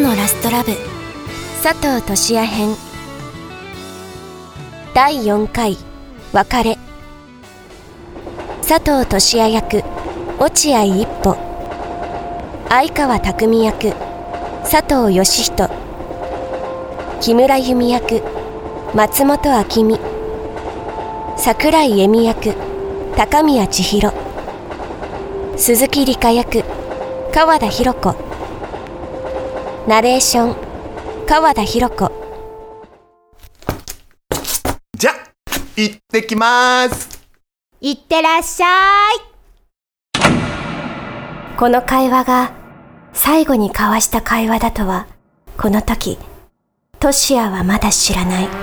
のラストラブ。佐藤俊也編。第4回。別れ。佐藤俊也役。落合一歩。相川匠役。佐藤義人。木村由美役。松本明美。桜井恵美役。高宮千尋。鈴木梨香役。川田博子。ナレーション川田博子。じゃ、行ってきます。いってらっしゃい。この会話が最後に交わした会話だとはこの時トシヤはまだ知らない。た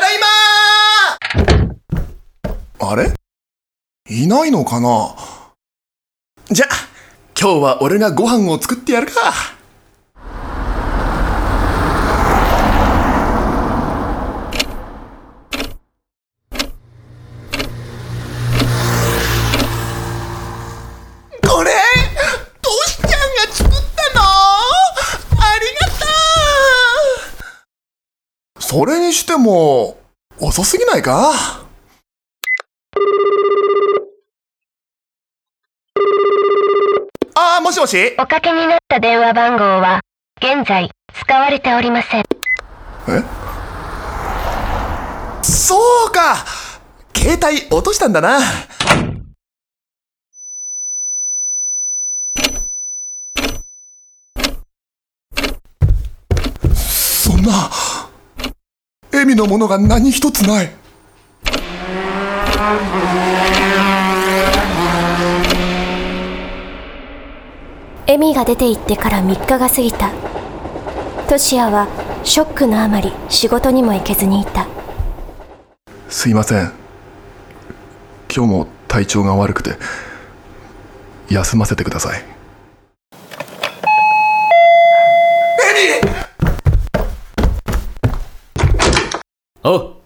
だいまあれ？いないのかな？今日は俺がご飯を作ってやるか。これトシちゃんが作ったの？ありがとう。それにしても、遅すぎないかあー、もしもし？おかけになった電話番号は現在使われておりません。え？そうか携帯落としたんだな。そんな、エミのものが何一つない。エミが出て行ってから3日が過ぎたトシヤはショックのあまり仕事にも行けずにいたすいません。今日も体調が悪くて、休ませてください。お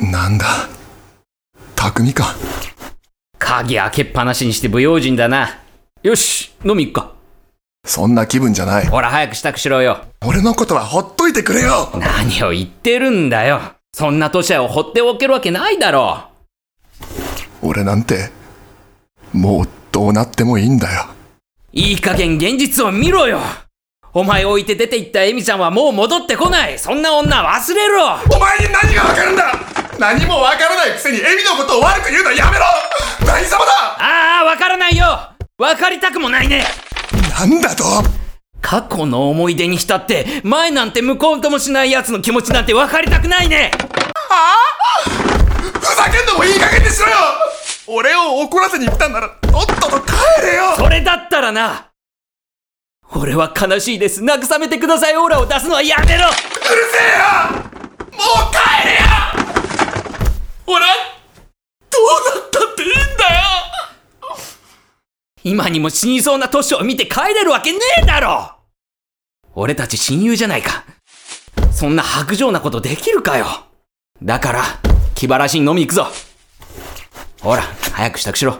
なんだ？匠か。鍵開けっぱなしにして不用心だな。よし、飲み行くか。そんな気分じゃない。ほら、早く支度しろよ。俺のことはほっといてくれよ何を言ってるんだよ。そんな年を放っておけるわけないだろ俺なんて、もうどうなってもいいんだよ。いい加減現実を見ろよお前を置いて出て行ったエミちゃんはもう戻ってこないそんな女忘れろお前に何がわかるんだ何もわからないくせにエミのことを悪く言うのはやめろ何様だああわからないよわかりたくもないね。なんだと？過去の思い出に浸って前なんて向こうともしない奴の気持ちなんて分かりたくないね。ふざけんのもいい加減にしろよ！俺を怒らせに来たんならとっとと帰れよ！それだったらな俺は悲しいです。慰めてください。オーラを出すのはやめろ！うるせえよ！もう帰れよ！俺はどうなったっていいんだよ今にも死にそうな年を見て帰れるわけねえだろ。俺たち親友じゃないか。そんな白状なことできるかよ。だから気晴らしに飲み行くぞ。ほら早く支度しろ。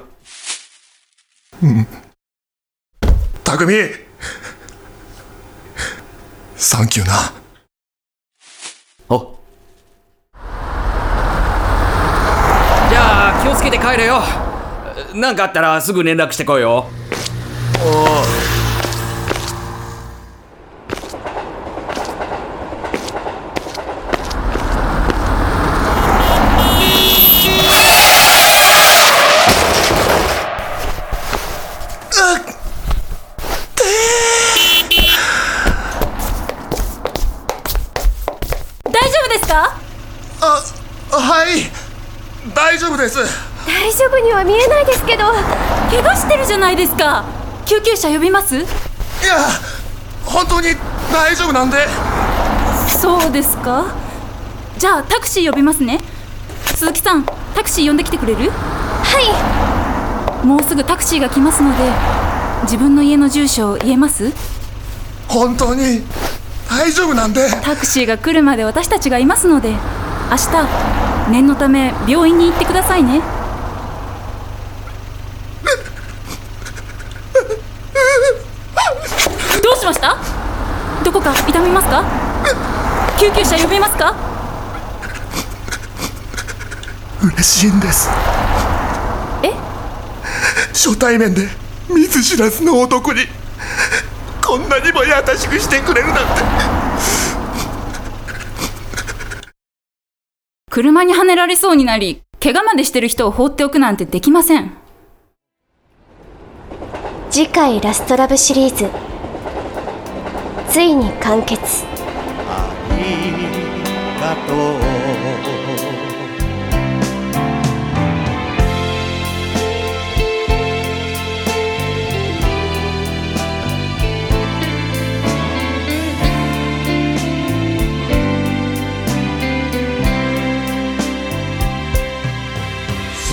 匠サンキューな。お。じゃあ気をつけて帰れよなんかあったらすぐ連絡してこいよ。大丈夫ですか？あはい。大丈夫です大丈夫には見えないですけど怪我してるじゃないですか。救急車呼びます？いや本当に大丈夫なんで。そうですか。じゃあタクシー呼びますね。鈴木さんタクシー呼んできてくれる？はい。もうすぐタクシーが来ますので自分の家の住所を言えます？本当に大丈夫なんで。タクシーが来るまで私たちがいますので明日念のため病院に行ってくださいねどうしましたどこか痛みますか？救急車呼びますか？嬉しいんです。え？初対面で見ず知らずの男にこんなにも優しくしてくれるなんて。車にはねられそうになり怪我までしてる人を放っておくなんてできません。次回ラストラブシリーズついに完結。ありがとう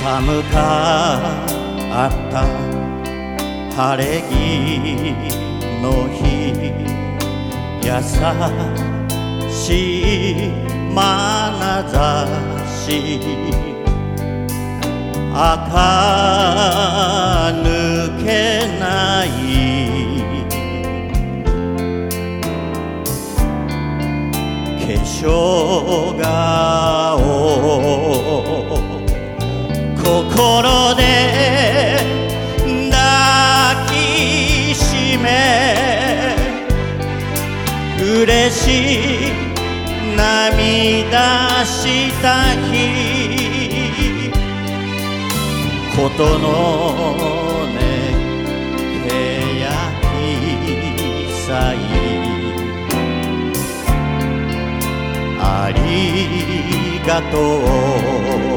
寒かった晴れ着の日。優しい眼差し。垢抜けない。化粧顔。心でした日。ことのねけやきさいありがとう。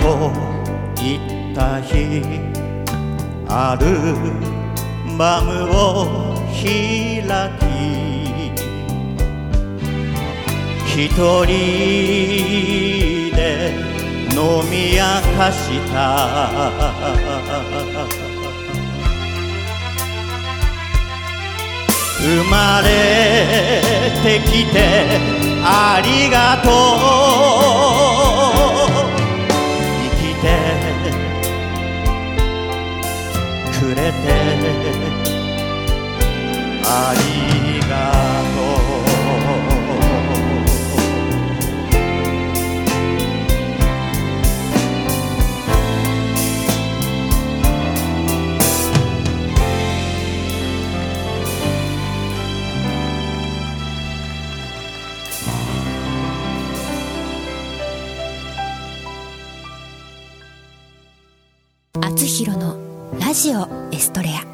と言った日アルバムを開き一人で飲み明かした。生まれてきてありがとう。あつひろのラジオエストレア。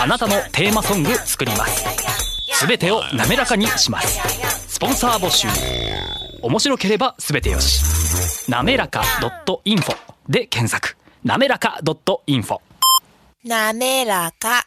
あなたのテーマソング作ります。すべてを滑らかにします。スポンサー募集。面白ければすべてよし。なめらか .info で検索。なめらか .info なめらか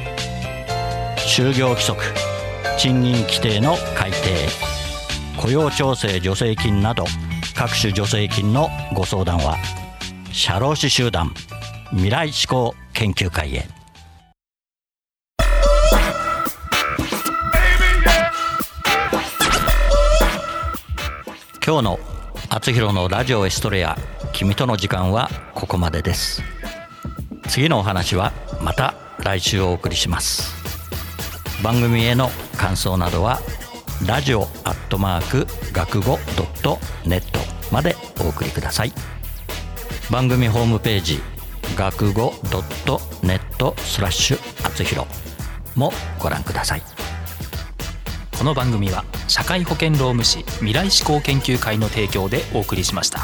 就業規則賃金規定の改定雇用調整助成金など各種助成金のご相談は社労士集団未来志向研究会へ。今日の「あつひろのラジオエストレア君との時間」はここまでです。次のお話はまた来週お送りします。番組への感想などはラジオアットマーク学語ドットネットまでお送りください番組ホームページ学語ドットネットスラッシュあつひろもご覧くださいこの番組は社会保険労務士未来志向研究会の提供でお送りしました。